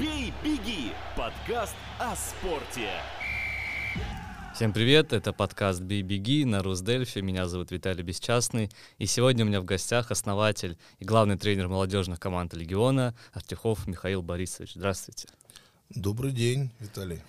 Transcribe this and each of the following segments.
«Бей, беги» – подкаст о спорте. Всем привет, это подкаст «Бей, беги» на Русдельфе. Меня зовут Виталий Бесчастный. И сегодня у меня в гостях основатель и главный тренер молодежных команд «Легиона» Артюхов Михаил Борисович. Здравствуйте. Добрый день, Виталий.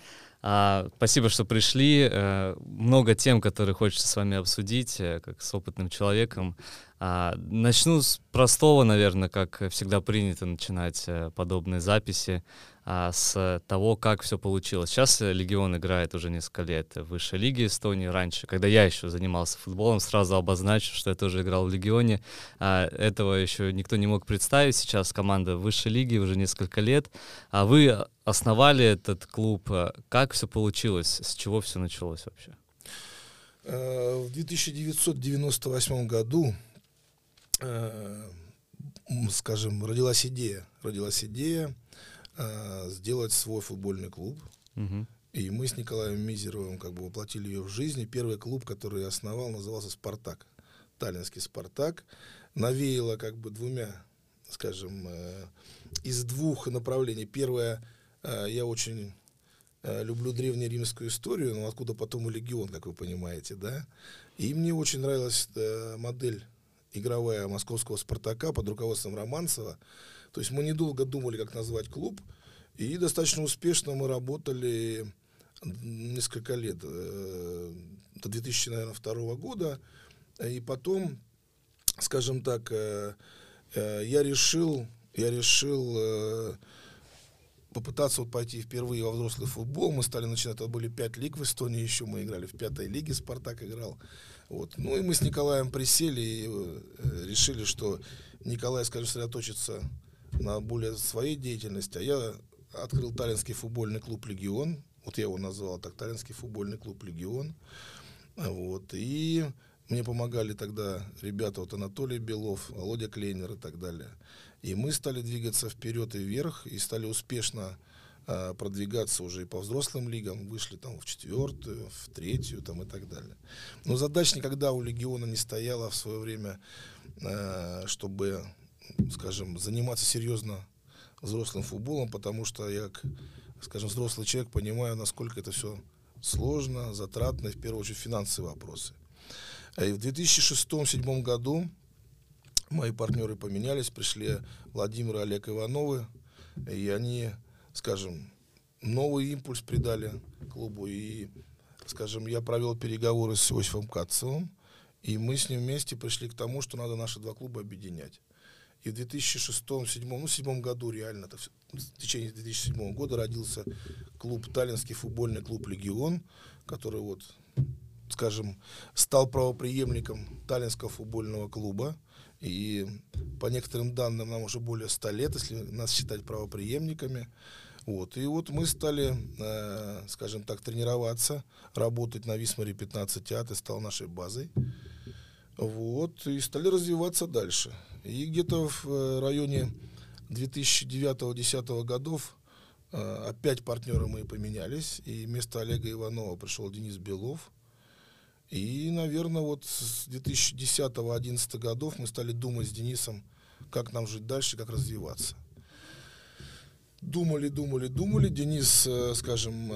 А, спасибо, что пришли. А, много тем, которые хочется с вами обсудить, э, как с опытным человеком. А, начну с простого, наверное, как всегда принято начинать э, подобные записи, а, с того, как все получилось. Сейчас Легион играет уже несколько лет в высшей лиге Эстонии. Раньше, когда я еще занимался футболом, сразу обозначу, что я тоже играл в Легионе. А, этого еще никто не мог представить. Сейчас команда высшей лиге уже несколько лет. А вы основали этот клуб. Как все получилось? С чего все началось вообще? Э, в 1998 году Э, скажем, родилась идея, родилась идея э, сделать свой футбольный клуб. Угу. И мы с Николаем Мизеровым как бы воплотили ее в жизнь. И первый клуб, который я основал, назывался «Спартак». Таллинский «Спартак». Навеяло как бы двумя, скажем, э, из двух направлений. Первое, э, я очень э, люблю древнеримскую историю, но откуда потом и легион, как вы понимаете, да. И мне очень нравилась э, модель игровая московского «Спартака» под руководством Романцева. То есть мы недолго думали, как назвать клуб, и достаточно успешно мы работали несколько лет, э, до 2002 года. И потом, скажем так, э, э, я решил, я решил попытаться вот пойти впервые во взрослый футбол. Мы стали начинать, это были пять лиг в Эстонии еще, мы играли в пятой лиге, Спартак играл. Вот. Ну и мы с Николаем присели и решили, что Николай, скажем, сосредоточится на более своей деятельности, а я открыл таллинский футбольный клуб «Легион». Вот я его назвал так, таллинский футбольный клуб «Легион». Вот. И мне помогали тогда ребята, вот Анатолий Белов, Володя Клейнер и так далее. И мы стали двигаться вперед и вверх, и стали успешно а, продвигаться уже и по взрослым лигам, вышли там в четвертую, в третью там и так далее. Но задач никогда у Легиона не стояла в свое время, а, чтобы, скажем, заниматься серьезно взрослым футболом, потому что я, скажем, взрослый человек, понимаю, насколько это все сложно, затратно, и в первую очередь финансовые вопросы. И в 2006-2007 году мои партнеры поменялись, пришли Владимир и Олег Ивановы, и они скажем, новый импульс придали клубу. И, скажем, я провел переговоры с Иосифом Кацевым, и мы с ним вместе пришли к тому, что надо наши два клуба объединять. И в 2006-2007, ну, седьмом году реально, так, в течение 2007 года родился клуб, таллинский футбольный клуб «Легион», который вот, скажем, стал правоприемником таллинского футбольного клуба. И по некоторым данным нам уже более 100 лет, если нас считать правоприемниками. Вот. И вот мы стали, э, скажем так, тренироваться, работать на Висмаре 15 А, ты стал нашей базой. Вот, и стали развиваться дальше. И где-то в э, районе 2009-2010 годов э, опять партнеры мы поменялись, и вместо Олега Иванова пришел Денис Белов. И, наверное, вот с 2010-2011 годов мы стали думать с Денисом, как нам жить дальше, как развиваться. Думали, думали, думали. Денис, э, скажем...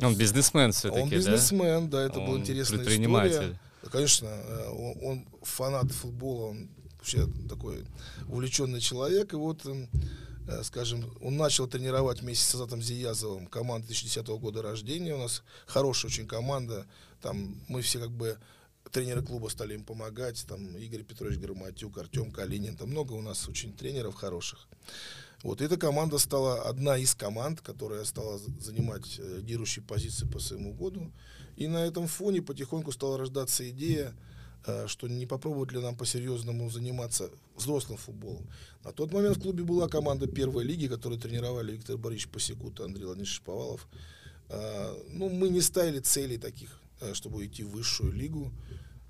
Он бизнесмен все-таки, Он бизнесмен, да, да это была интересная предприниматель. история. Конечно, он, он фанат футбола, он вообще такой увлеченный человек. И вот, скажем, он начал тренировать вместе с Азатом Зиязовым команду 2010 года рождения. У нас хорошая очень команда. Там мы все как бы тренеры клуба стали им помогать. Там Игорь Петрович Громатюк, Артем Калинин. Там много у нас очень тренеров хороших. Вот эта команда стала одна из команд, которая стала занимать э, лидирующие позиции по своему году. И на этом фоне потихоньку стала рождаться идея, э, что не попробовать ли нам по-серьезному заниматься взрослым футболом. На тот момент в клубе была команда первой лиги, которую тренировали Виктор Борисович Посекут и Андрей Владимирович Шповалов. Э, ну, мы не ставили целей таких, чтобы уйти в высшую лигу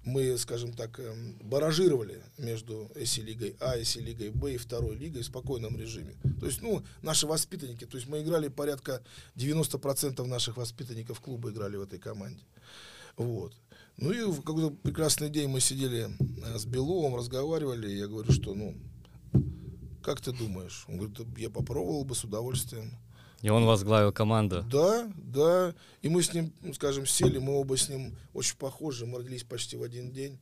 мы, скажем так, эм, баражировали между СИ-лигой А и СИ-лигой Б и второй лигой в спокойном режиме. То есть, ну, наши воспитанники, то есть мы играли порядка 90% наших воспитанников клуба играли в этой команде. Вот. Ну и в какой-то прекрасный день мы сидели э, с Беловым, разговаривали, и я говорю, что, ну, как ты думаешь? Он говорит, я попробовал бы с удовольствием. И он возглавил команду. Да, да. И мы с ним, скажем, сели, мы оба с ним очень похожи, мы родились почти в один день.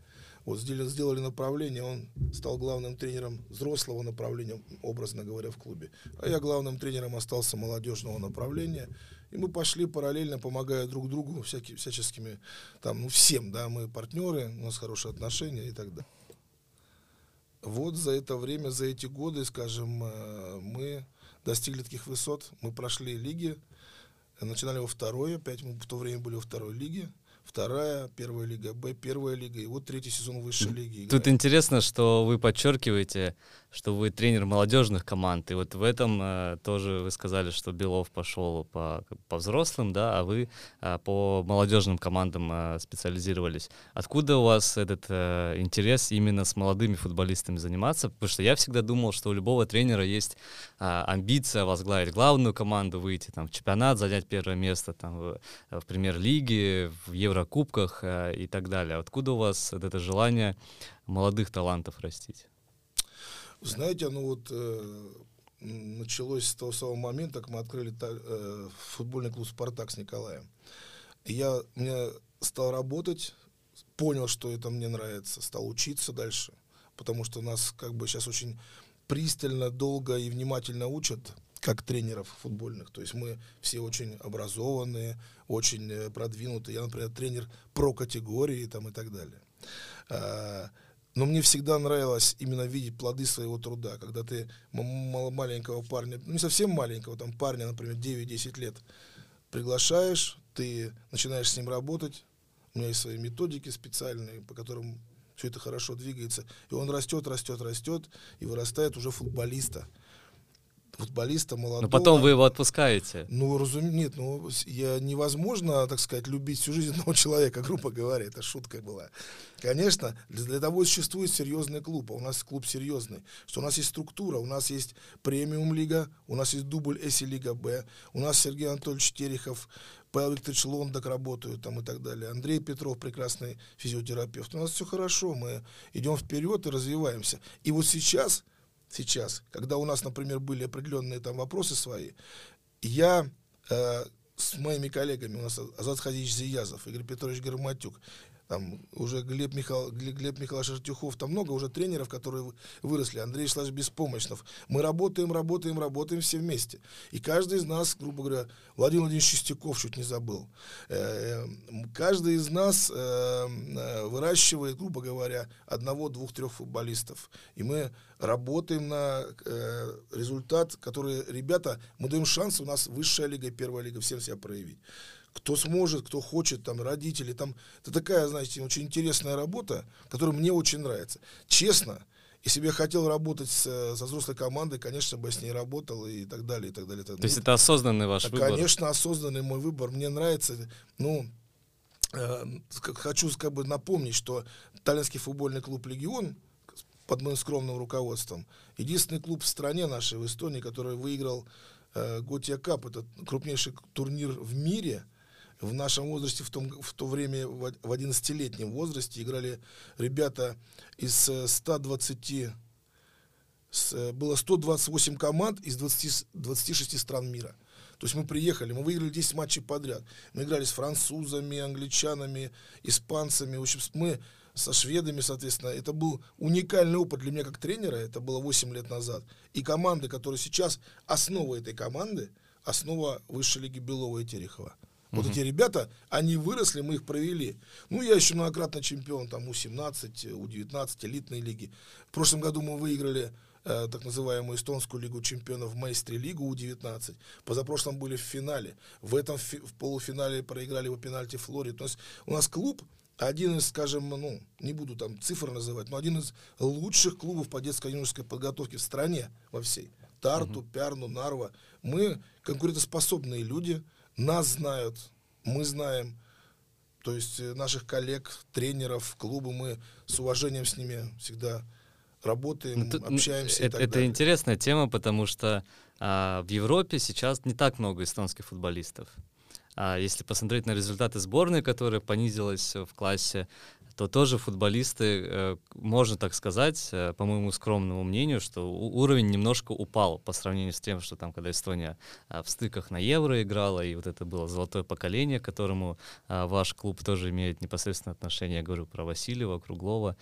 Вот сделали, сделали направление, он стал главным тренером взрослого направления, образно говоря, в клубе. А я главным тренером остался молодежного направления. И мы пошли параллельно, помогая друг другу всякими, всяческими, там, ну, всем, да, мы партнеры, у нас хорошие отношения и так далее. Вот за это время, за эти годы, скажем, э, мы достигли таких высот. Мы прошли лиги, начинали во второй, опять мы в то время были во второй лиге вторая, первая лига Б, первая лига, и вот третий сезон высшей лиги. Играет. Тут интересно, что вы подчеркиваете, что вы тренер молодежных команд, и вот в этом э, тоже вы сказали, что Белов пошел по, по взрослым, да, а вы э, по молодежным командам э, специализировались. Откуда у вас этот э, интерес именно с молодыми футболистами заниматься? Потому что я всегда думал, что у любого тренера есть э, амбиция возглавить главную команду, выйти там в чемпионат, занять первое место там в, в премьер-лиге, в Евро Еврокубках э, и так далее. Откуда у вас это желание молодых талантов растить? Знаете, ну вот э, началось с того самого момента, как мы открыли э, футбольный клуб «Спартак» с Николаем. И я, меня стал работать, понял, что это мне нравится, стал учиться дальше, потому что нас как бы сейчас очень пристально, долго и внимательно учат как тренеров футбольных. То есть мы все очень образованные, очень э, продвинутые. Я, например, тренер про категории там, и так далее. Но мне всегда нравилось именно видеть плоды своего труда, когда ты маленького парня, ну не совсем маленького, там парня, например, 9-10 лет, приглашаешь, ты начинаешь с ним работать, у меня есть свои методики специальные, по которым все это хорошо двигается, и он растет, растет, растет, и вырастает уже футболиста футболиста молодого. Но потом вы его отпускаете. Ну, разумеется, нет, ну, я, невозможно, так сказать, любить всю жизнь одного человека, грубо говоря, это шутка была. Конечно, для, для того существует серьезный клуб, а у нас клуб серьезный, что у нас есть структура, у нас есть премиум-лига, у нас есть дубль Эси Лига Б, у нас Сергей Анатольевич Терехов, Павел Викторович Лондок работают там и так далее, Андрей Петров, прекрасный физиотерапевт. У нас все хорошо, мы идем вперед и развиваемся. И вот сейчас сейчас, когда у нас, например, были определенные там вопросы свои, я э, с моими коллегами, у нас Азат Хадич Зиязов, Игорь Петрович Герматюк, там уже Глеб, Михаил, Глеб Михайлович Артюхов, там много уже тренеров, которые выросли, Андрей Вячеславович Беспомощнов. Мы работаем, работаем, работаем все вместе. И каждый из нас, грубо говоря, Владимир Владимирович Шестяков чуть не забыл, э, каждый из нас э, выращивает, грубо говоря, одного, двух, трех футболистов. И мы работаем на э, результат, который, ребята, мы даем шанс, у нас высшая лига, первая лига, всем себя проявить кто сможет, кто хочет, там, родители, там, это такая, знаете, очень интересная работа, которая мне очень нравится. Честно, если бы я хотел работать с, со взрослой командой, конечно бы я с ней работал и так далее, и так далее. То есть это осознанный ваш выбор? Конечно, осознанный мой выбор. Мне нравится, ну, э, хочу как бы напомнить, что Таллинский футбольный клуб «Легион» под моим скромным руководством, единственный клуб в стране нашей, в Эстонии, который выиграл э, Готия Кап, это крупнейший турнир в мире – в нашем возрасте, в, том, в то время, в 11-летнем возрасте, играли ребята из 120, э, с, э, было 128 команд из 20, 26 стран мира. То есть мы приехали, мы выиграли 10 матчей подряд. Мы играли с французами, англичанами, испанцами. В общем, мы со шведами, соответственно. Это был уникальный опыт для меня как тренера. Это было 8 лет назад. И команды, которые сейчас основа этой команды, основа высшей лиги Белова и Терехова. Вот угу. эти ребята, они выросли, мы их провели. Ну, я еще многократно чемпион, там, У-17, У-19, элитной лиги. В прошлом году мы выиграли э, так называемую эстонскую лигу чемпионов Майстри лигу У-19. Позапрошлом были в финале. В этом фи- в полуфинале проиграли по пенальти Флоре. То есть у нас клуб один из, скажем, ну, не буду там цифр называть, но один из лучших клубов по детской юношеской подготовке в стране во всей. Тарту, угу. Пярну, Нарва. Мы конкурентоспособные люди – нас знают, мы знаем, то есть э, наших коллег, тренеров, клубы, мы с уважением с ними всегда работаем, это, общаемся. Это, это далее. интересная тема, потому что а, в Европе сейчас не так много эстонских футболистов. А если посмотреть на результаты сборной, которая понизилась в классе, то тоже футболисты, э, можно так сказать, э, по моему скромному мнению, что уровень немножко упал по сравнению с тем, что там, когда Эстония в стыках на Евро играла, и вот это было золотое поколение, к которому ваш клуб тоже имеет непосредственное отношение, я говорю про Васильева, Круглова.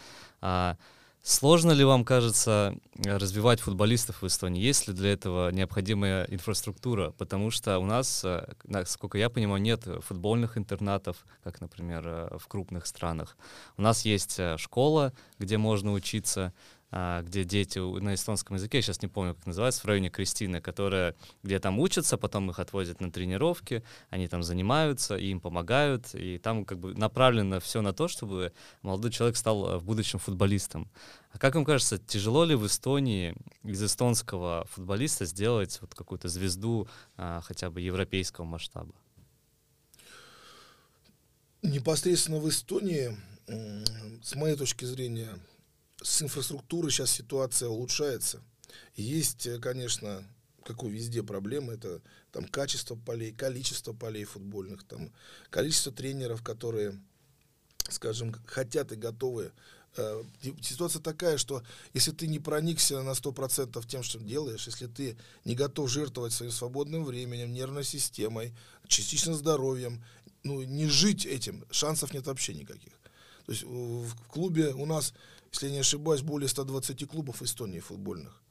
Сложно ли вам кажется развивать футболистов в Эстонии? Есть ли для этого необходимая инфраструктура? Потому что у нас, э, насколько я понимаю, нет футбольных интернатов, как, например, э, в крупных странах. У нас есть э, школа, где можно учиться, где дети на эстонском языке, я сейчас не помню, как называется, в районе Кристины, которая, где там учатся, потом их отвозят на тренировки, они там занимаются, им помогают, и там как бы направлено все на то, чтобы молодой человек стал э, в будущем футболистом. А как вам кажется, тяжело ли в Эстонии из эстонского футболиста сделать вот какую-то звезду а, хотя бы европейского масштаба? Непосредственно в Эстонии, с моей точки зрения, с инфраструктурой сейчас ситуация улучшается. Есть, э, конечно, как и везде проблемы, это там качество полей, количество полей футбольных, там количество тренеров, которые, скажем, хотят и готовы. Э, ситуация такая, что если ты не проникся на 100% тем, что делаешь, если ты не готов жертвовать своим свободным временем, нервной системой, частично здоровьем, ну, не жить этим, шансов нет вообще никаких. То есть в клубе у нас если не ошибаюсь, более 120 клубов Эстонии футбольных.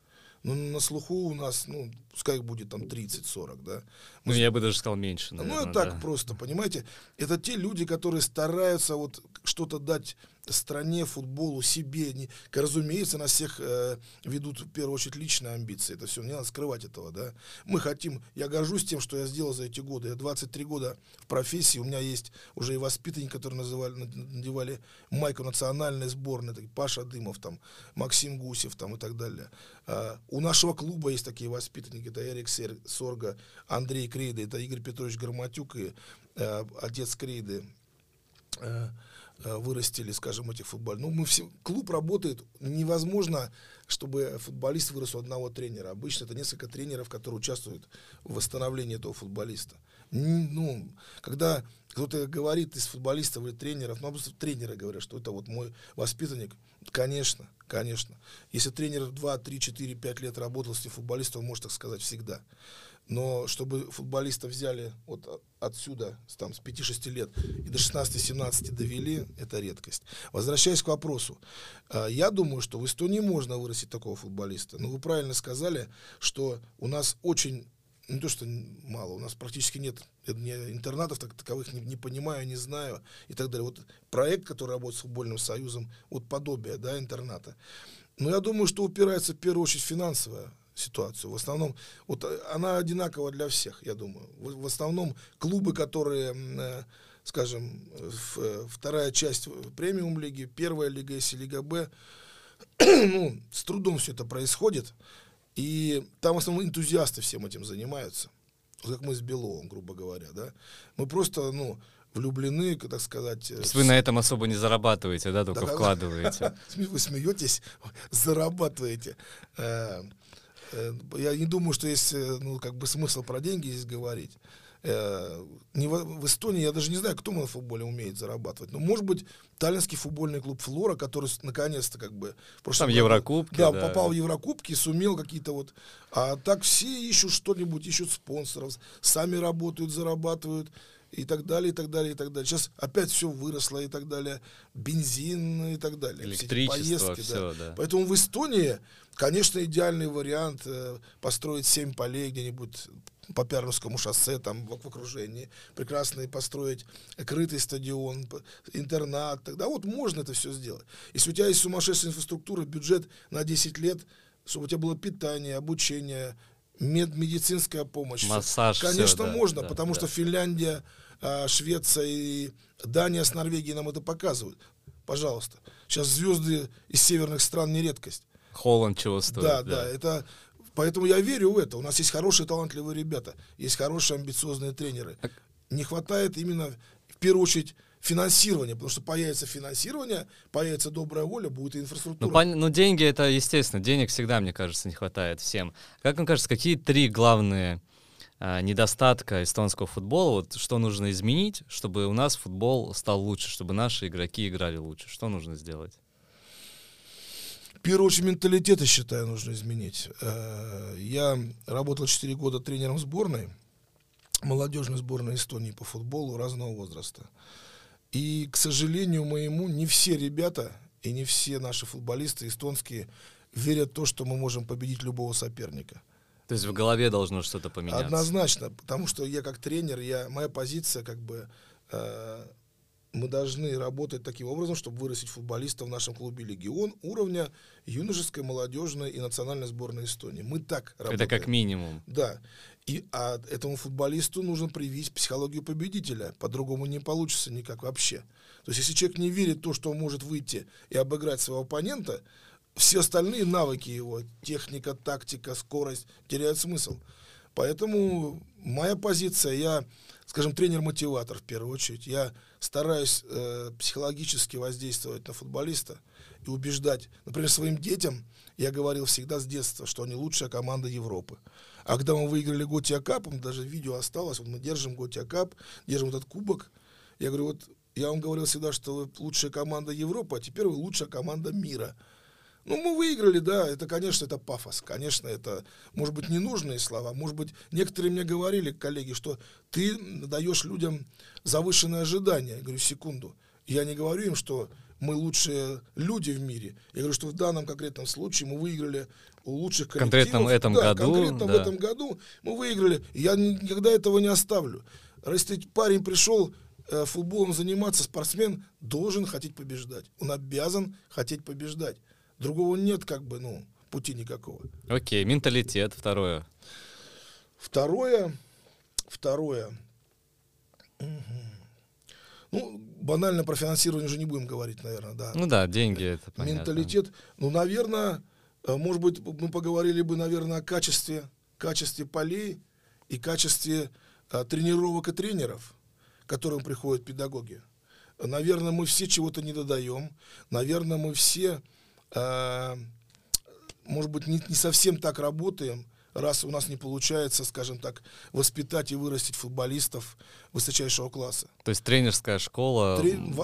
Ну, на слуху у нас, ну, пускай будет там 30-40, да. Мы ну, я бы даже сказал меньше, наверное, Ну, так да. просто, понимаете. Это те люди, которые стараются вот что-то дать стране, футболу, себе. Не, разумеется, нас всех э, ведут в первую очередь личные амбиции. Это все, не надо скрывать этого, да. Мы хотим, я горжусь тем, что я сделал за эти годы. Я 23 года в профессии, у меня есть уже и воспитанники, которые называли, надевали майку национальной сборной, так, Паша Дымов, там, Максим Гусев там, и так далее. А, у нашего клуба есть такие воспитанники, это Эрик Сорга, Андрей Крейда, это Игорь Петрович Громотюк и э, отец Крейды. Э, Э, вырастили, скажем, этих футбольных. Ну, мы все, клуб работает, невозможно, чтобы футболист вырос у одного тренера. Обычно это несколько тренеров, которые участвуют в восстановлении этого футболиста. Ну, когда кто-то говорит из футболистов или тренеров, ну, просто тренеры говорят, что это вот мой воспитанник, конечно, конечно. Если тренер 2, 3, 4, 5 лет работал с этим футболистом, он может так сказать всегда. Но чтобы футболиста взяли вот отсюда, там, с 5-6 лет и до 16-17 довели, это редкость. Возвращаясь к вопросу. А, я думаю, что в Эстонии можно вырастить такого футболиста. Но вы правильно сказали, что у нас очень не то, что мало, у нас практически нет интернатов так, таковых, не, не понимаю, не знаю и так далее. Вот проект, который работает с футбольным союзом, вот подобие, да, интерната. Но я думаю, что упирается в первую очередь финансовая ситуацию. В основном, вот э, она одинакова для всех, я думаю. В, в основном клубы, которые, э, скажем, в, э, вторая часть премиум лиги, первая лига, если лига Б, ну, с трудом все это происходит. И там в основном энтузиасты всем этим занимаются. как мы с Беловым, грубо говоря, да. Мы просто, ну, влюблены, так сказать. То есть вы на этом особо не зарабатываете, да, только да, вкладываете? Вы смеетесь, зарабатываете. Э, я не думаю, что есть э, ну, как бы смысл про деньги здесь говорить. Э, не в, в Эстонии я даже не знаю, кто на футболе умеет зарабатывать. Но может быть таллинский футбольный клуб Флора, который наконец-то как бы Там году, Еврокубки, да, да, попал в Еврокубки, сумел какие-то вот. А так все ищут что-нибудь, ищут спонсоров, сами работают, зарабатывают и так далее, и так далее, и так далее. Сейчас опять все выросло и так далее. Бензин и так далее. Электричество, все поездки, все, да. да. Поэтому в Эстонии, конечно, идеальный вариант э, построить семь полей где-нибудь по Пярнскому шоссе, там в, в окружении, прекрасно построить крытый стадион, интернат, тогда вот можно это все сделать. Если у тебя есть сумасшедшая инфраструктура, бюджет на 10 лет, чтобы у тебя было питание, обучение, мед, медицинская помощь. Массаж. Конечно, все, да, можно, да, потому да. что Финляндия, а, Швеция и Дания с Норвегией нам это показывают. Пожалуйста. Сейчас звезды из северных стран не редкость. Холланд чего стоит. Да, да, да. Это, поэтому я верю в это. У нас есть хорошие талантливые ребята, есть хорошие амбициозные тренеры. Не хватает именно, в первую очередь, финансирование, потому что появится финансирование, появится добрая воля, будет и инфраструктура. Ну, пон... ну деньги это естественно, денег всегда, мне кажется, не хватает всем. Как вам кажется, какие три главные а, недостатка эстонского футбола, вот что нужно изменить, чтобы у нас футбол стал лучше, чтобы наши игроки играли лучше? Что нужно сделать? В первую очередь менталитет, я считаю, нужно изменить. Э, я работал 4 года тренером сборной, молодежной сборной Эстонии по футболу разного возраста. И, к сожалению моему, не все ребята и не все наши футболисты эстонские верят в то, что мы можем победить любого соперника. То есть в голове должно что-то поменяться? Однозначно, потому что я как тренер, я, моя позиция как бы э, мы должны работать таким образом, чтобы вырастить футболиста в нашем клубе «Легион» уровня юношеской, молодежной и национальной сборной Эстонии. Мы так работаем. Это как минимум. Да. И а этому футболисту нужно привить психологию победителя. По-другому не получится никак вообще. То есть, если человек не верит в то, что он может выйти и обыграть своего оппонента, все остальные навыки его, техника, тактика, скорость, теряют смысл. Поэтому моя позиция, я, скажем, тренер-мотиватор в первую очередь. Я стараюсь э, психологически воздействовать на футболиста и убеждать. Например, своим детям я говорил всегда с детства, что они лучшая команда Европы. А когда мы выиграли Готия Капом, даже видео осталось, вот мы держим Готия Кап, держим этот кубок, я говорю, вот я вам говорил всегда, что вы лучшая команда Европы, а теперь вы лучшая команда мира. Ну, мы выиграли, да, это, конечно, это пафос, конечно, это, может быть, ненужные слова, может быть, некоторые мне говорили, коллеги, что ты даешь людям завышенные ожидания. Я говорю, секунду, я не говорю им, что мы лучшие люди в мире. Я говорю, что в данном конкретном случае мы выиграли у лучших коллективов. Конкретно в этом да, году. Конкретно да. в этом году мы выиграли. Я никогда этого не оставлю. Если парень пришел э, футболом заниматься, спортсмен должен хотеть побеждать. Он обязан хотеть побеждать. Другого нет, как бы, ну, пути никакого. Окей, менталитет, второе. Второе, второе. Ну, банально про финансирование уже не будем говорить, наверное, да. Ну да, деньги это понятно. Менталитет. Ну, наверное, э, может быть, мы поговорили бы, наверное, о качестве, качестве полей и качестве а, тренировок и тренеров, к которым приходят педагоги. Наверное, мы все чего-то не додаем. Наверное, мы все Э, может быть, не, не совсем так работаем, раз у нас не получается, скажем так, воспитать и вырастить футболистов высочайшего класса. То есть тренерская школа... Трен...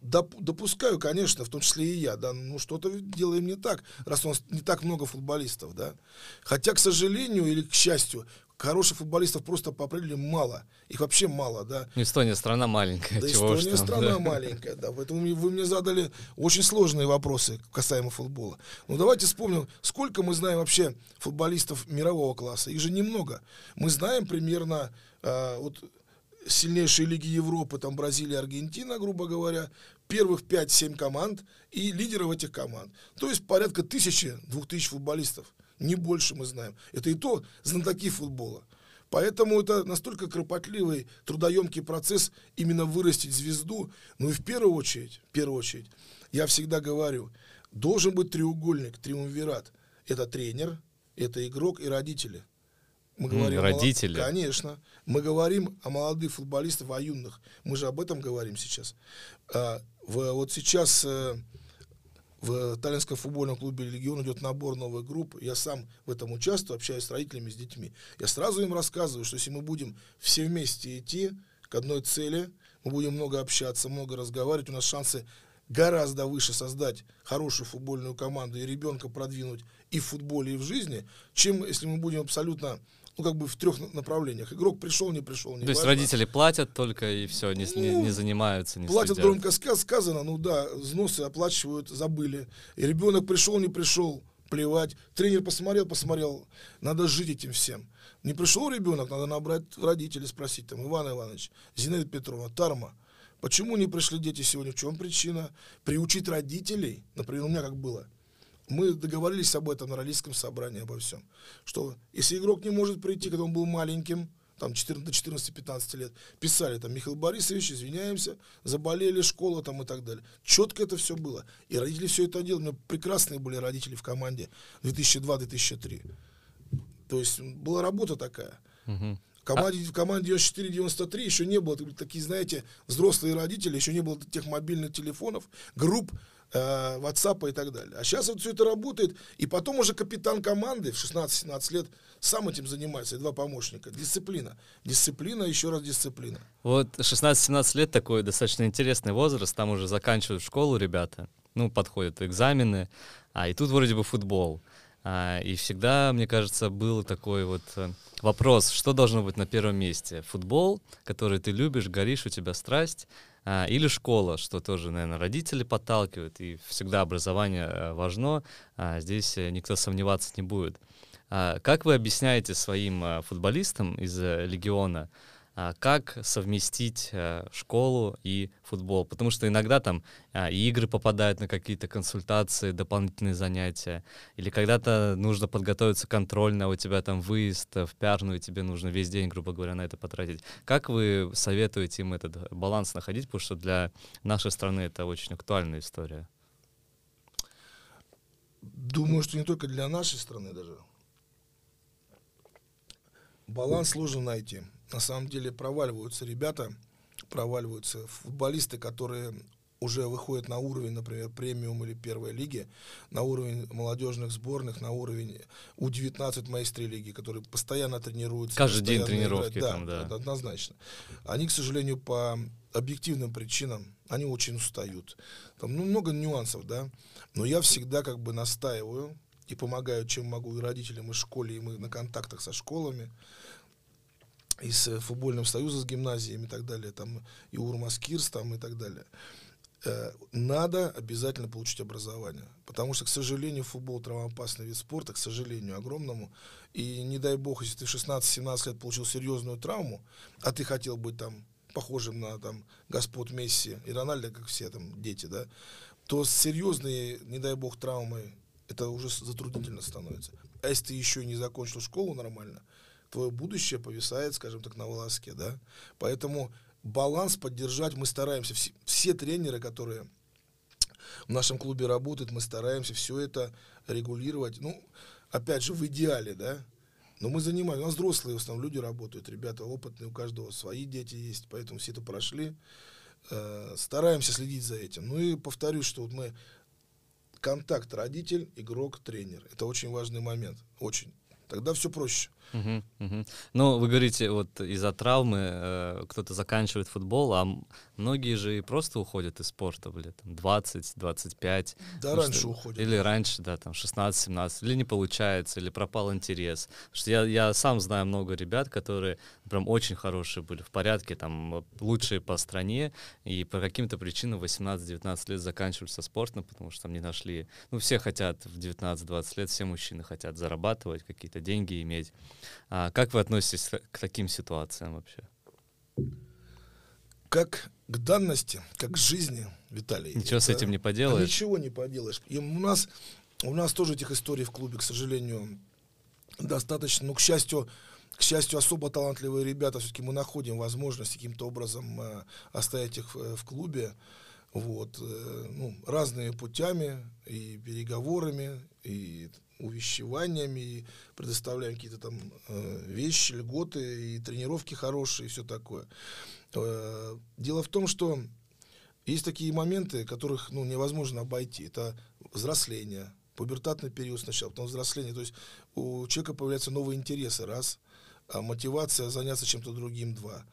Доп... Допускаю, конечно, в том числе и я, да, ну что-то делаем не так, раз у нас не так много футболистов, да. Хотя, к сожалению или к счастью, хороших футболистов просто по определению мало. Их вообще мало, да. Эстония страна маленькая. Да, чего Эстония что, страна да. маленькая, да. Поэтому вы мне задали очень сложные вопросы касаемо футбола. Ну давайте вспомним, сколько мы знаем вообще футболистов мирового класса. Их же немного. Мы знаем примерно э, вот сильнейшие лиги Европы, там Бразилия, Аргентина, грубо говоря, первых 5-7 команд и лидеров этих команд. То есть порядка тысячи, двух тысяч футболистов. Не больше мы знаем. Это и то знатоки футбола. Поэтому это настолько кропотливый, трудоемкий процесс именно вырастить звезду. Ну и в первую очередь, в первую очередь, я всегда говорю, должен быть треугольник, триумвират. Это тренер, это игрок и родители. Мы говорим родители. О, конечно. Мы говорим о молодых футболистах, о юных. Мы же об этом говорим сейчас. А, в, вот сейчас э, в Таллинском футбольном клубе «Легион» идет набор новых групп. Я сам в этом участвую, общаюсь с родителями, с детьми. Я сразу им рассказываю, что если мы будем все вместе идти к одной цели, мы будем много общаться, много разговаривать, у нас шансы гораздо выше создать хорошую футбольную команду и ребенка продвинуть и в футболе, и в жизни, чем если мы будем абсолютно ну, как бы в трех направлениях. Игрок пришел, не пришел, не То есть важно. родители платят только и все, не, не, Ну, не занимаются, не Платят следят. громко ска- сказано, ну да, взносы оплачивают, забыли. И ребенок пришел, не пришел, плевать. Тренер посмотрел, посмотрел. Надо жить этим всем. Не пришел ребенок, надо набрать родителей, спросить там, Иван Иванович, Зинаида Петровна, Тарма, почему не пришли дети сегодня, в чем причина? Приучить родителей, например, у меня как было, мы договорились об этом на родительском собрании, обо всем. Что если игрок не может прийти, когда он был маленьким, там 14, до 14-15 лет, писали там, Михаил Борисович, извиняемся, заболели, школа там и так далее. Четко это все было. И родители все это делали. У меня прекрасные были родители в команде 2002-2003. То есть была работа такая. Мгм. В команде, в команде 94-93 еще не было такие, знаете, взрослые родители, еще не было тех мобильных телефонов, групп э, WhatsApp и так далее. А сейчас вот все это работает, и потом уже капитан команды в 16-17 лет сам этим занимается, и два помощника. Дисциплина. Дисциплина, еще раз дисциплина. Вот 16-17 лет такой достаточно интересный возраст, там уже заканчивают школу ребята, ну, подходят экзамены, а и тут вроде бы футбол. А, и всегда, мне кажется, был такой вот э, вопрос, что должно быть на первом месте? Футбол, который ты любишь, горишь, у тебя страсть, а, или школа, что тоже, наверное, родители подталкивают, и всегда образование э, важно, а здесь э, никто сомневаться не будет. Как вы объясняете своим футболистам из Легиона, как совместить э, школу и футбол. Потому что иногда там а, игры попадают на какие-то консультации, дополнительные занятия. Или когда-то нужно подготовиться контрольно, у тебя там выезд в пиарную, и тебе нужно весь день, грубо говоря, на это потратить. Как вы советуете им этот баланс находить? Потому что для нашей страны это очень актуальная история. Думаю, что не только для нашей страны даже. Баланс сложно найти на самом деле проваливаются ребята, проваливаются футболисты, которые уже выходят на уровень, например, премиум или первой лиги, на уровень молодежных сборных, на уровень У-19 майстри лиги, которые постоянно тренируются. Каждый день тренировки Да, там, да. однозначно. Они, к сожалению, по объективным причинам, они очень устают. Там ну, много нюансов, да. Но я всегда как бы настаиваю и помогаю, чем могу и родителям, и школе, и мы на контактах со школами и с футбольным союзом, с гимназиями и так далее, там и Урмаскирс там и так далее. Э, надо обязательно получить образование, потому что, к сожалению, футбол травмоопасный вид спорта, к сожалению, огромному, и не дай бог, если ты в 16-17 лет получил серьезную травму, а ты хотел быть там похожим на там господ Месси и Рональда, как все там дети, да, то серьезные, не дай бог, травмы, это уже затруднительно становится. А если ты еще не закончил школу нормально, твое будущее повисает, скажем так, на волоске, да. Поэтому баланс поддержать мы стараемся. Все, все тренеры, которые в нашем клубе работают, мы стараемся все это регулировать. Ну, опять же, в идеале, да. Но мы занимаемся, у нас взрослые в основном люди работают, ребята опытные, у каждого свои дети есть, поэтому все это прошли. Э, стараемся следить за этим. Ну и повторюсь, что вот мы контакт родитель, игрок, тренер. Это очень важный момент, очень. Тогда все проще. Угу, угу. Ну, вы говорите, вот из-за травмы э, кто-то заканчивает футбол, а многие же и просто уходят из спорта, блин, там 20, 25. Да, раньше что, уходят. Или раньше, да, там 16, 17, или не получается, или пропал интерес. Потому что я, я сам знаю много ребят, которые прям очень хорошие были, в порядке, там, лучшие по стране, и по каким-то причинам 18-19 лет заканчивали со спортом, потому что там не нашли, ну, все хотят в 19-20 лет, все мужчины хотят зарабатывать, какие-то деньги иметь. А как вы относитесь к таким ситуациям вообще? Как к данности, как к жизни, Виталий. Ничего это, с этим не поделаешь? Ничего не поделаешь. И у нас, у нас тоже этих историй в клубе, к сожалению, достаточно. Ну, к счастью, к счастью, особо талантливые ребята, все-таки мы находим возможность каким-то образом э, оставить их в, в клубе. Вот, э, ну, разными путями и переговорами, и увещеваниями, и предоставляем какие-то там э, вещи, льготы, и тренировки хорошие, и все такое. Э, дело в том, что есть такие моменты, которых ну, невозможно обойти. Это взросление, пубертатный период сначала, потом взросление. То есть у человека появляются новые интересы, раз, а мотивация заняться чем-то другим, два.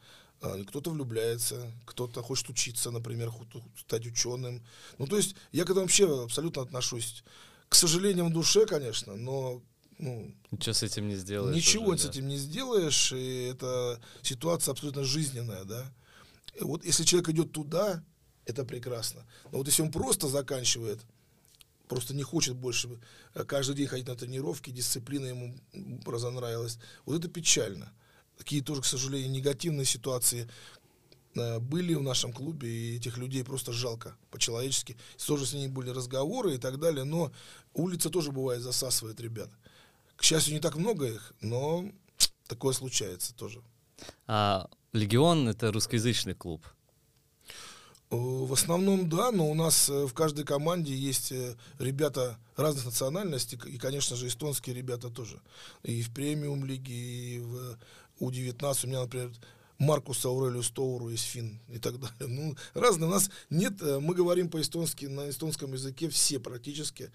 А, кто-то влюбляется, кто-то хочет учиться, например, стать ученым. Ну, то есть я к этому вообще абсолютно отношусь к сожалению, в душе, конечно, но ну, ничего с этим не сделаешь. Ничего уже, с этим не сделаешь, и это ситуация абсолютно жизненная, да. И вот если человек идет туда, это прекрасно. Но вот если он просто заканчивает, просто не хочет больше э, каждый день ходить на тренировки, дисциплина ему разонравилась, вот это печально. Такие тоже, к сожалению, негативные ситуации, были в нашем клубе, и этих людей просто жалко по-человечески. Тоже с ними были разговоры и так далее, но улица тоже бывает засасывает ребят. К счастью, не так много их, но такое случается тоже. А Легион это русскоязычный клуб? Э, в основном, да, но у нас э, в каждой команде есть ребята разных национальностей, и, конечно же, эстонские ребята тоже. И в премиум лиге, и в У-19. У меня, например, Маркус Аурелиус Тоуру есть фин и так далее. Ну, разные. У нас нет, э, мы говорим по-эстонски, на эстонском языке все практически,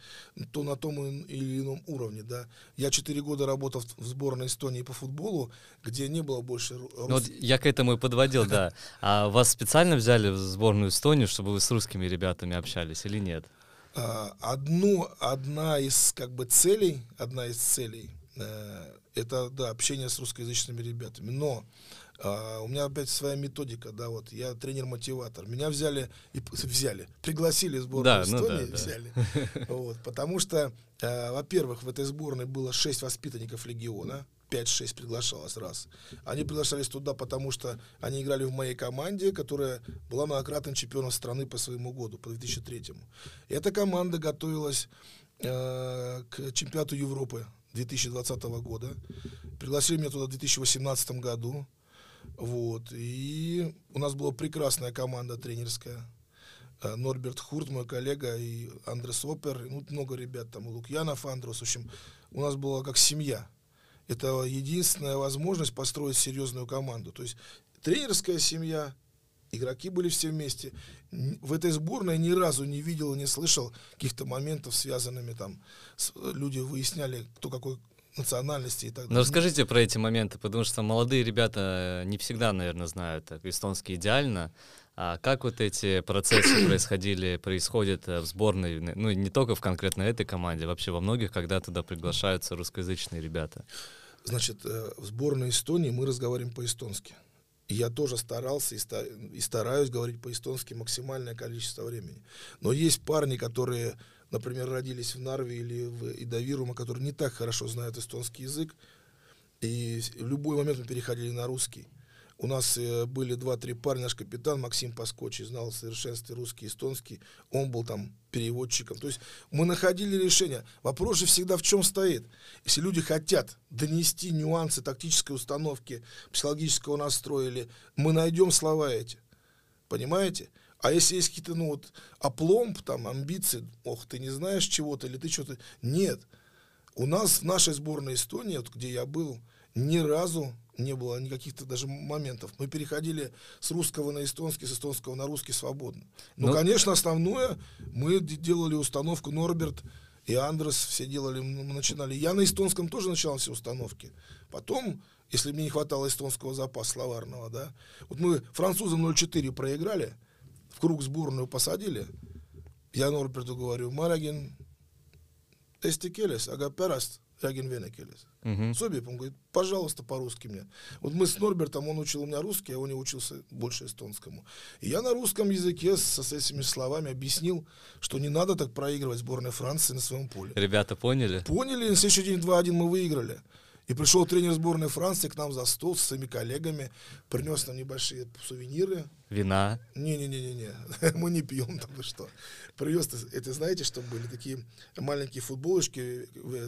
то на том или ином уровне, да. Я четыре года работал в сборной Эстонии по футболу, где не было больше... Рус... Ну, вот я к этому и подводил, да. А вас специально взяли в сборную Эстонию, чтобы вы с русскими ребятами общались или нет? А, одну, одна из как бы целей, одна из целей, э, это да, общение с русскоязычными ребятами. Но а, у меня опять своя методика, да, вот я тренер-мотиватор. Меня взяли и взяли, пригласили сборную да, Эстонии, ну да, взяли. Да. Вот, потому что, а, во-первых, в этой сборной было 6 воспитанников легиона, 5-6 приглашалось раз. Они приглашались туда, потому что они играли в моей команде, которая была многократным чемпионом страны по своему году, по 2003. И эта команда готовилась э, к чемпионату Европы 2020 года. Пригласили меня туда в 2018 году. Вот. И у нас была прекрасная команда тренерская. Э, Норберт Хурт, мой коллега, и Андрес Опер, ну, много ребят, там, и Лукьянов Андрус. В общем, у нас была как семья. Это единственная возможность построить серьезную команду. То есть тренерская семья, игроки были все вместе. В этой сборной ни разу не видел не слышал каких-то моментов, связанными там, люди выясняли, кто какой национальности и так далее. Ну расскажите про эти моменты, потому что молодые ребята не всегда, наверное, знают эстонский идеально. А как вот эти процессы происходили, происходят э, в сборной, ну не только в конкретно этой команде, вообще во многих, когда туда приглашаются русскоязычные ребята? Значит, э, в сборной Эстонии мы разговариваем по-эстонски. И я тоже старался и стараюсь говорить по-эстонски максимальное количество времени. Но есть парни, которые например, родились в Нарве или в Идавирума, которые не так хорошо знают эстонский язык, и в любой момент мы переходили на русский. У нас э, были два-три парня, наш капитан Максим Паскочи знал в совершенстве русский и эстонский, он был там переводчиком. То есть мы находили решение. Вопрос же всегда в чем стоит. Если люди хотят донести нюансы тактической установки, психологического настроя, или мы найдем слова эти. Понимаете? А если есть какие-то, ну вот, опломб, там, амбиции, ох, ты не знаешь чего-то, или ты что-то... Нет. У нас в нашей сборной Эстонии, вот, где я был, ни разу не было никаких-то даже моментов. Мы переходили с русского на эстонский, с эстонского на русский свободно. Но, ну, Но конечно, основное, мы делали установку Норберт и Андрес, все делали, мы начинали. Я на эстонском тоже начал все установки. Потом, если мне не хватало эстонского запаса словарного, да, вот мы французам 0-4 проиграли, в круг сборную посадили, я Норберту говорю, Марагин, pärast räägin vene keeles. Угу. Собип, он говорит, пожалуйста, по-русски мне. Вот мы с Норбертом, он учил у меня русский, а он не учился больше эстонскому. И я на русском языке со, с этими словами объяснил, что не надо так проигрывать сборной Франции на своем поле. Ребята поняли? Поняли, на следующий день 2-1 мы выиграли. И пришел тренер сборной Франции к нам за стол с своими коллегами, принес нам небольшие сувениры. Вина? Не-не-не-не, мы не пьем там, вы что. Привез, это знаете, что были такие маленькие футболочки,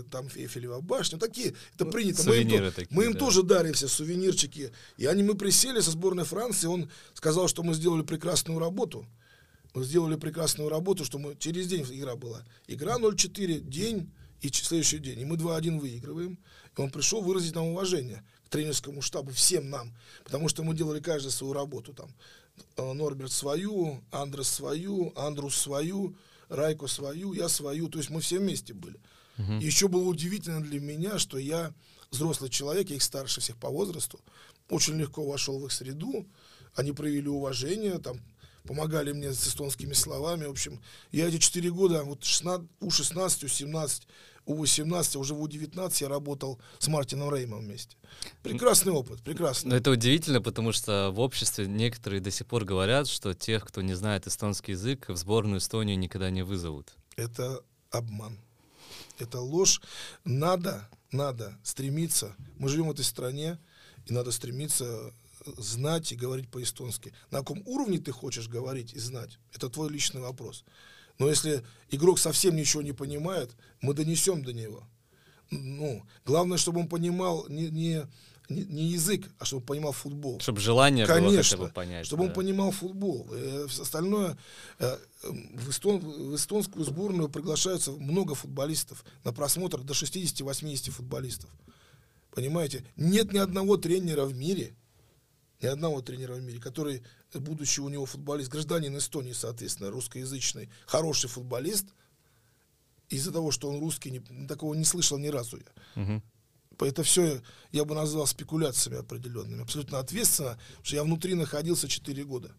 там Эйфелева башня, такие, это ну, принято. Сувениры мы им, такие, мы им да. тоже дарим все сувенирчики. И они, мы присели со сборной Франции, он сказал, что мы сделали прекрасную работу. Мы сделали прекрасную работу, что мы через день игра была. Игра 0-4, день и следующий день. И мы 2-1 выигрываем. И он пришел выразить нам уважение к тренерскому штабу, всем нам, потому что мы делали каждый свою работу там. Э, Норберт свою, Андрес свою, Андрус свою, Райко свою, я свою, то есть мы все вместе были. И еще было удивительно для меня, что я взрослый человек, я их старше всех по возрасту, очень легко вошел в их среду, они проявили уважение, там, помогали мне с эстонскими словами. В общем, я эти четыре года, вот 16, у 16, у 17, у 18, уже в У-19 я работал с Мартином Реймом вместе. Прекрасный опыт, прекрасный. Но это удивительно, потому что в обществе некоторые до сих пор говорят, что тех, кто не знает эстонский язык, в сборную Эстонию никогда не вызовут. Это обман. Это ложь. Надо, надо стремиться. Мы живем в этой стране, и надо стремиться знать и говорить по-эстонски. На каком уровне ты хочешь говорить и знать, это твой личный вопрос. Но если игрок совсем ничего не понимает, мы донесем до него. Ну, главное, чтобы он понимал не, не, не, язык, а чтобы он понимал футбол. Чтобы желание Конечно, было хотя бы понять. Чтобы да. он понимал футбол. Э, остальное, э, в, эстон, в эстонскую сборную приглашаются много футболистов. На просмотр до 60-80 футболистов. Понимаете? Нет ни одного тренера в мире, ни одного тренера в мире, который, будучи у него футболист, гражданин Эстонии, соответственно, русскоязычный, хороший футболист, из-за того, что он русский, не, такого не слышал ни разу я. Мгм. Это все я бы назвал спекуляциями определенными. Абсолютно ответственно, потому что я внутри находился 4 года.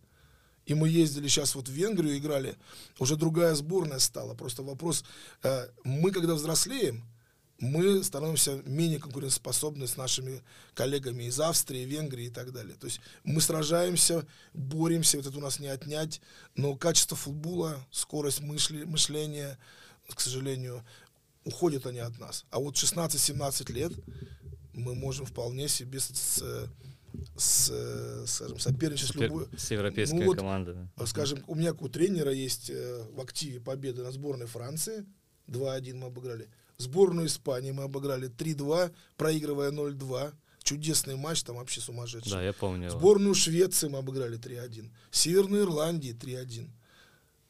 И мы ездили сейчас вот в Венгрию, играли. Уже другая сборная стала. Просто вопрос, э, мы когда взрослеем, мы становимся менее конкурентоспособны с нашими коллегами из Австрии, Венгрии и так далее. То есть мы сражаемся, боремся, вот это у нас не отнять, но качество футбола, скорость мысли, мышления, к сожалению, уходят они от нас. А вот 16-17 лет мы можем вполне себе с, с, скажем, соперничать с любой, С европейской Ну вот, командой. а, скажем, у меня у тренера есть э, в активе победы на сборной Франции. 2-1 мы обыграли. Сборную Испании мы обыграли 3-2, проигрывая 0-2. Чудесный матч, там вообще сумасшедший. Да, я помню. Сборную Швеции мы обыграли 3-1. Северной Ирландии 3-1.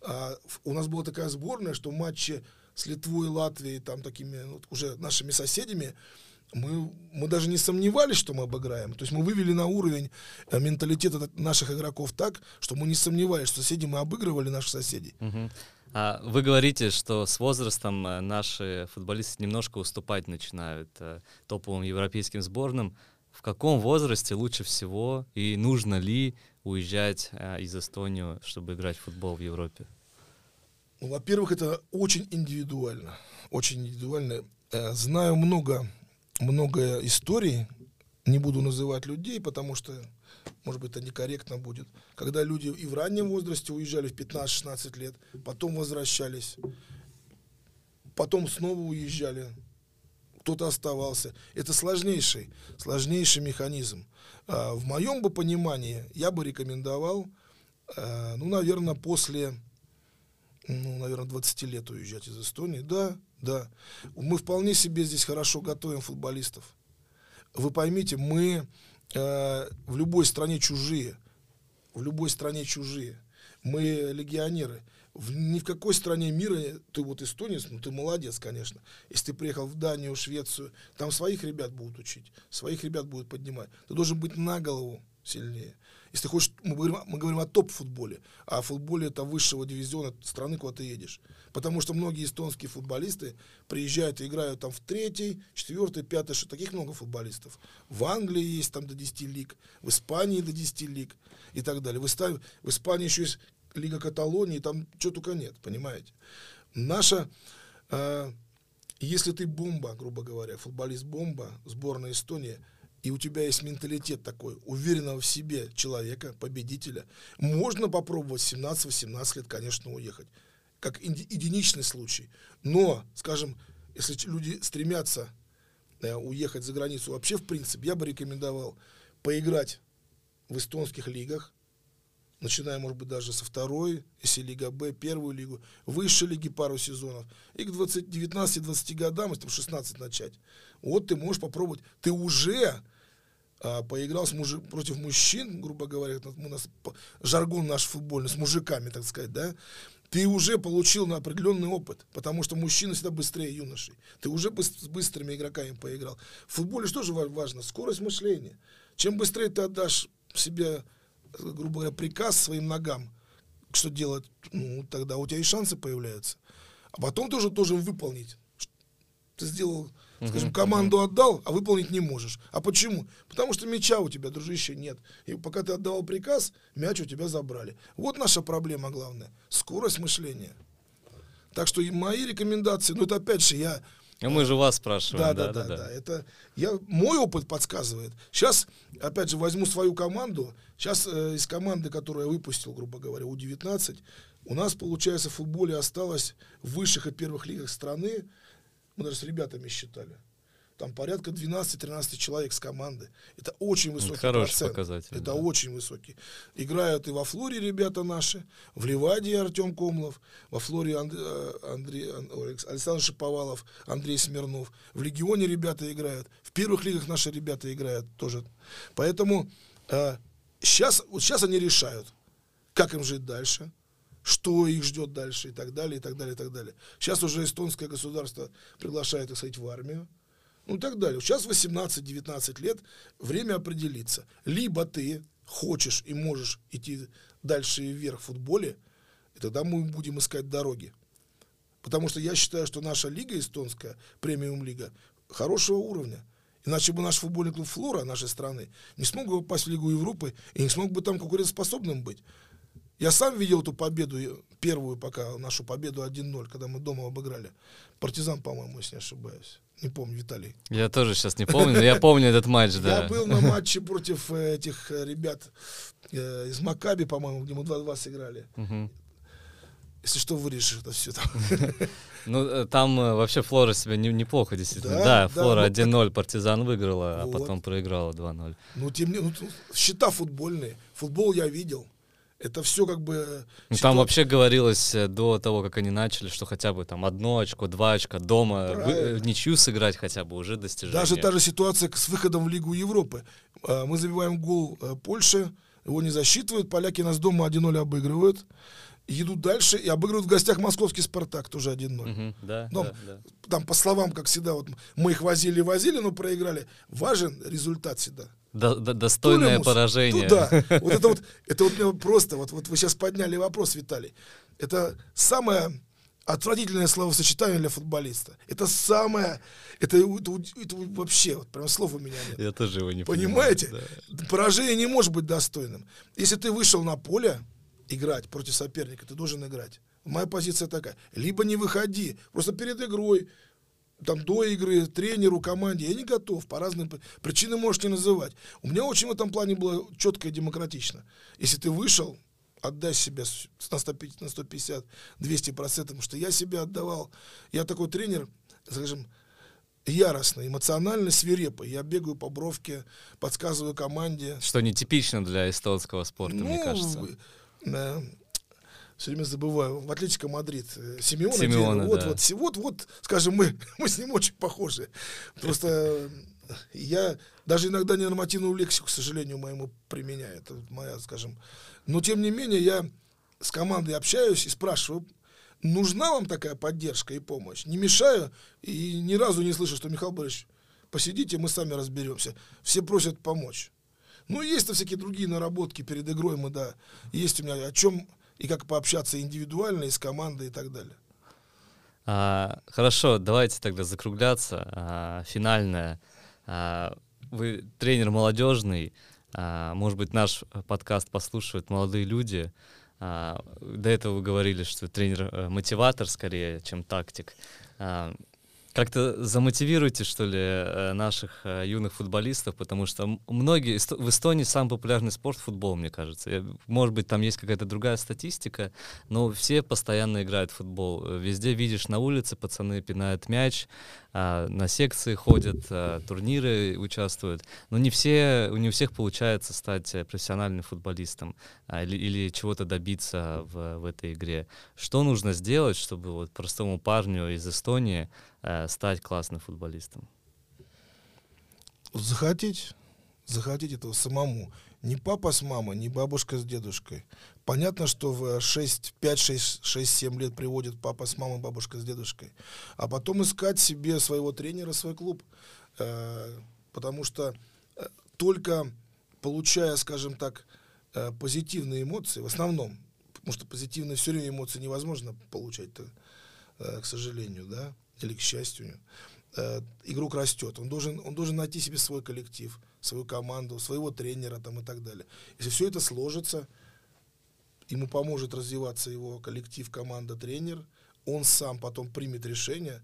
А у нас была такая сборная, что матчи с Литвой Латвией, там такими ну, уже нашими соседями, мы, мы даже не сомневались, что мы обыграем. То есть мы вывели на уровень э, менталитета наших игроков так, что мы не сомневались, что соседи мы обыгрывали наших соседей. Мгм. А вы говорите, что с возрастом э, наши футболисты немножко уступать начинают э, топовым европейским сборным. В каком возрасте лучше всего и нужно ли уезжать э, из Эстонии, чтобы играть в футбол в Европе? Ну, во-первых, это очень индивидуально. Очень индивидуально. Знаю много, много историй, не буду называть людей, потому что, может быть, это некорректно будет. Когда люди и в раннем возрасте уезжали в 15-16 лет, потом возвращались, потом снова уезжали, кто-то оставался. Это сложнейший, сложнейший механизм. А, В моем бы понимании я бы рекомендовал, э, ну, наверное, после ну, наверное, 20 лет уезжать из Эстонии. Да, да. Мы вполне себе здесь хорошо готовим футболистов. Вы поймите, мы э, в любой стране чужие. В любой стране чужие. Мы легионеры. В, ни в какой стране мира, ты вот эстонец, ну ты молодец, конечно. Если ты приехал в Данию, Швецию, там своих ребят будут учить, своих ребят будут поднимать. Ты должен быть на голову сильнее. Если хочешь, мы говорим, мы говорим о топ-футболе, а о футболе это высшего дивизиона страны, куда ты едешь. Потому что многие эстонские футболисты приезжают и играют там в третьей, четвертой, пятой, что таких много футболистов. В Англии есть там до 10 лиг, в Испании до 10 лиг и так далее. В, Иста- в Испании еще есть Лига Каталонии, там что только нет, понимаете. Наша, э, если ты бомба, грубо говоря, футболист бомба, сборная Эстонии, и у тебя есть менталитет такой, уверенного в себе человека, победителя, можно попробовать в 17-18 лет, конечно, уехать. Как единичный случай. Но, скажем, если люди стремятся э, уехать за границу, вообще, в принципе, я бы рекомендовал поиграть в эстонских лигах, начиная, может быть, даже со второй, если Лига Б, первую лигу, высшей лиги пару сезонов, и к 20 19-20 годам, если там 16 начать, вот ты можешь попробовать, ты уже а, поиграл с мужи- против мужчин, грубо говоря, у нас жаргон наш футбольный, с мужиками, так сказать, да, ты уже получил на определенный опыт, потому что мужчина всегда быстрее юношей. Ты уже быс- с быстрыми игроками поиграл. В футболе что же ва- важно? Скорость мышления. Чем быстрее ты отдашь себе, грубо говоря, приказ своим ногам, что делать, ну, тогда у тебя и шансы появляются. А потом ты уже должен выполнить. Ты сделал, скажем, команду отдал, а выполнить не можешь. А почему? Потому что мяча у тебя, дружище, нет. И пока ты отдавал приказ, мяч у тебя забрали. Вот наша проблема главная. Скорость мышления. Так что и мои рекомендации, ну это опять же я А мы же вас спрашиваем. да, да, да, да. Это я мой опыт подсказывает. Сейчас, опять же, возьму свою команду. Сейчас э, из команды, которую я выпустил, грубо говоря, у 19 у нас, получается, в футболе осталось в высших и первых лигах страны, мы даже с ребятами считали, там порядка 12-13 человек с команды. Это очень высокий хороший процент. показатель, Это да. очень высокий. Играют и во Флоре ребята наши, в Ливадии Артем Комлов, во Флоре Анд- э, Андрей, Александр Шиповалов, Андрей Смирнов. В Легионе ребята играют. В первых лигах наши ребята играют тоже. Поэтому сейчас, вот сейчас они решают, как им жить дальше, что их ждет дальше и так далее, и так далее, и так далее. Сейчас уже эстонское государство приглашает их сходить в армию, ну и так далее. Сейчас 18-19 лет, время определиться. Либо ты хочешь и можешь идти дальше и вверх в футболе, и тогда мы будем искать дороги. Потому что я считаю, что наша лига эстонская, премиум-лига, хорошего уровня. Иначе бы наш футбольный клуб «Флора» нашей страны не смог бы попасть в Лигу Европы и не смог бы там конкурентоспособным быть. Я сам видел эту победу, первую пока, нашу победу 1-0, когда мы дома обыграли. Партизан, по-моему, если не ошибаюсь. Не помню, Виталий. Я тоже сейчас не помню, но я помню этот матч, да. Я был на матче против э, этих э, ребят э, из Макаби, по-моему, где мы 2-2 сыграли. Если что, вырежешь это все там. Ну, там вообще Флора себя не- неплохо, действительно. Да, Да, да, Флора вот 1-0, Партизан выиграла, а Вот. потом проиграла 2-0. Ну, тем не ну, тут счета футбольные. Футбол я видел. Это все как бы... э, Ну, там вообще говорилось э, до того, как они начали, что хотя бы там одно очко, два очка дома, вы- э, Правильно. ничью сыграть хотя бы уже достижение. Даже та же ситуация с выходом в Лигу Европы. А, Мы забиваем гол Польши, его не засчитывают, поляки нас дома 1-0 обыгрывают, идут дальше и обыгрывают в гостях московский «Спартак», тоже 1-0. Мгм, да, Ну, да, да. Там, по словам, как всегда, вот мы их возили-возили, но проиграли. Важен результат всегда. До- до- достойное Тулемус, поражение. Туда. Вот это вот, это вот мне просто, вот, вот вы сейчас подняли вопрос, Виталий. Это самое отвратительное словосочетание для футболиста. Это самое, это, это- это вообще, вот прям слов у меня нет. Я тоже его не Понимаете? понимаю, да. Поражение не может быть достойным. Если ты вышел на поле играть против соперника, ты должен играть. Моя позиция такая. Либо не выходи, просто перед игрой, там до игры, тренеру, команде, я не готов, по разным причинам можете называть. У меня очень в этом плане было четко и демократично. Если ты вышел, отдай себя на 150, на 150 200 процентов, что я себя отдавал. Я такой тренер, скажем, яростный, эмоционально свирепый. Я бегаю по бровке, подсказываю команде. Что нетипично для эстонского спорта, Ну, мне кажется. Все время забываю. В Атлетико Мадрид. э, Симеона. Симеона, вот, да. вот, вот, вот, скажем, мы, мы с ним очень похожи. Просто э, я даже иногда ненормативную лексику, к сожалению, моему применяю. Это моя, скажем. Но, тем не менее, я с командой общаюсь и спрашиваю, нужна вам такая поддержка и помощь? Не мешаю и ни разу не слышу, что Михаил Борисович, посидите, мы сами разберемся. Все просят помочь. Ну, есть-то всякие другие наработки перед игрой, мы, да, есть у меня о чем и как пообщаться индивидуально, и с командой и так далее. А, хорошо, давайте тогда закругляться. А, финальное. А, вы тренер молодежный. А, может быть, наш подкаст послушают молодые люди. А, до этого вы говорили, что тренер-мотиватор скорее, чем тактик. А, как-то замотивируйте, что ли, э, наших э, юных футболистов, потому что многие... В Эстонии самый популярный спорт — футбол, мне кажется. Может быть, там есть какая-то другая статистика, но все постоянно играют в футбол. Э, Везде видишь на улице, пацаны пинают мяч, а, на секции ходят, а, турниры участвуют. Но не все, не у всех получается стать профессиональным футболистом а, или, или чего-то добиться в, в этой игре. Что нужно сделать, чтобы вот простому парню из Эстонии э, стать классным футболистом? Захотеть, захотеть этого самому. Ни папа с мамой, ни бабушка с дедушкой. Понятно, что в 6, 5, 6, 6, 7 лет приводит папа с мамой, бабушка с дедушкой. А потом искать себе своего тренера, свой клуб. Э, Потому что э, только получая, скажем так, позитивные эмоции, в основном, потому что позитивные все время эмоции невозможно получать-то, э, к сожалению, да, или к счастью, э, игрок растет. Он должен, он должен найти себе свой коллектив, свою команду, своего тренера там и так далее. Если все это сложится, ему поможет развиваться его коллектив, команда, тренер, он сам потом примет решение.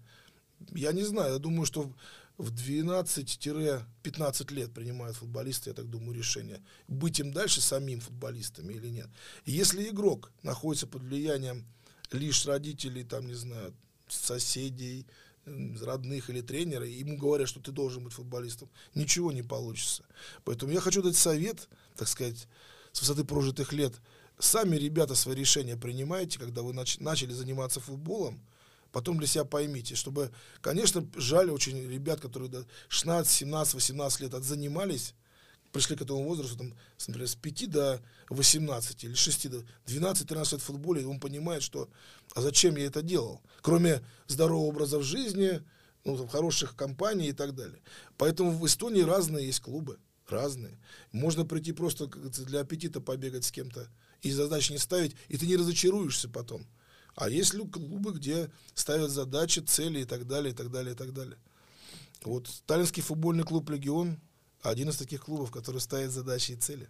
Я не знаю, я думаю, что в 12-15 лет принимают футболисты, я так думаю, решение, быть им дальше самим футболистами или нет. Если игрок находится под влиянием лишь родителей, там, не знаю, соседей, родных или тренера, и ему говорят, что ты должен быть футболистом, ничего не получится. Поэтому я хочу дать совет, так сказать, с высоты прожитых лет. Сами ребята свои решения принимайте, когда вы нач- начали заниматься футболом, потом для себя поймите, чтобы, конечно, жаль очень ребят, которые до 16, 17, 18 лет отзанимались, пришли к этому возрасту, там, например, с 5 до 18 или 6 до 12-13 лет в футболе, и он понимает, что а зачем я это делал, кроме здорового образа в жизни, ну, там, хороших компаний и так далее. Поэтому в Эстонии разные есть клубы. разные. Можно прийти просто для аппетита побегать с кем-то и задач не ставить, и ты не разочаруешься потом. А есть клубы, где ставят задачи, цели и так далее, и так далее, и так далее. Вот Таллинский футбольный клуб «Легион» один из таких клубов, который ставит задачи и цели.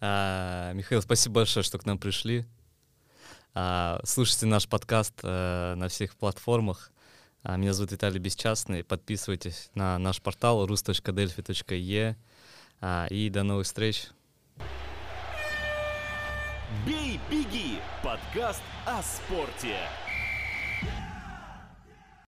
А, Михаил, спасибо большое, что к нам пришли. А, слушайте наш подкаст а, на всех платформах. А, меня зовут Виталий Бесчастный. Подписывайтесь на наш портал rus.delphi.e. А, и до новых встреч. «Бей, беги» – подкаст о спорте.